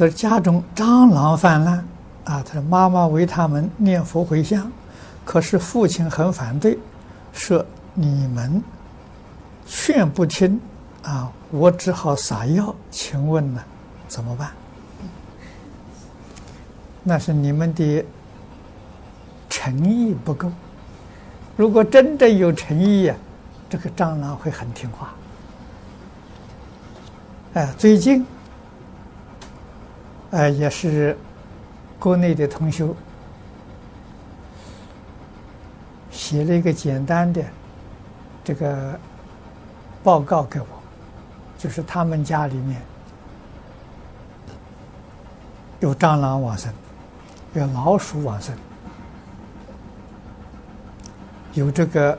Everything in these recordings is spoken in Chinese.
说家中蟑螂泛滥，啊，他说妈妈为他们念佛回向，可是父亲很反对，说你们劝不听，啊，我只好撒药，请问呢，怎么办？那是你们的诚意不够。如果真正有诚意呀，这个蟑螂会很听话。哎，最近。呃，也是国内的同学写了一个简单的这个报告给我，就是他们家里面有蟑螂往生，有老鼠往生，有这个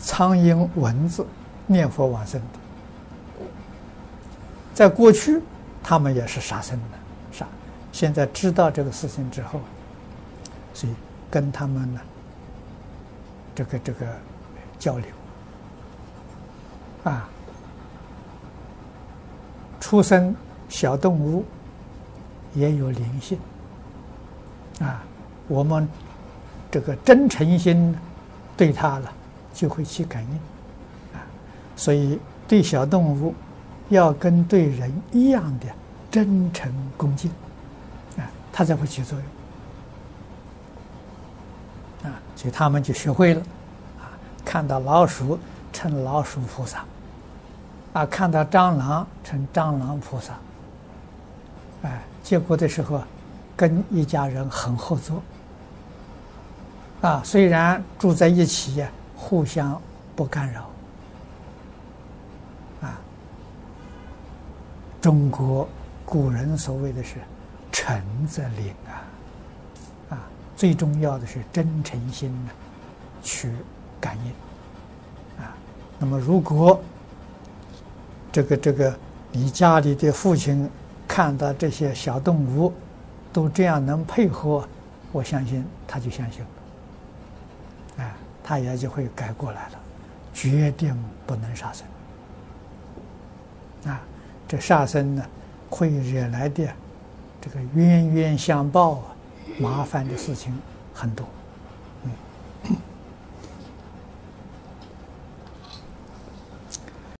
苍蝇蚊子念佛往生的，在过去他们也是杀生的。现在知道这个事情之后，所以跟他们呢，这个这个交流。啊，出生小动物也有灵性。啊，我们这个真诚心对它了，就会去感应。啊，所以对小动物要跟对人一样的真诚恭敬。啊他才会起作用啊，所以他们就学会了啊，看到老鼠称老鼠菩萨，啊，看到蟑螂称蟑螂菩萨，哎，结果的时候跟一家人很合作啊，虽然住在一起，互相不干扰啊。中国古人所谓的是。诚则灵啊，啊，最重要的是真诚心呢，去感应啊。那么，如果这个这个你家里的父亲看到这些小动物都这样能配合，我相信他就相信了，啊，他也就会改过来了，决定不能杀生啊。这杀生呢，会惹来的。这个冤冤相报啊，麻烦的事情很多。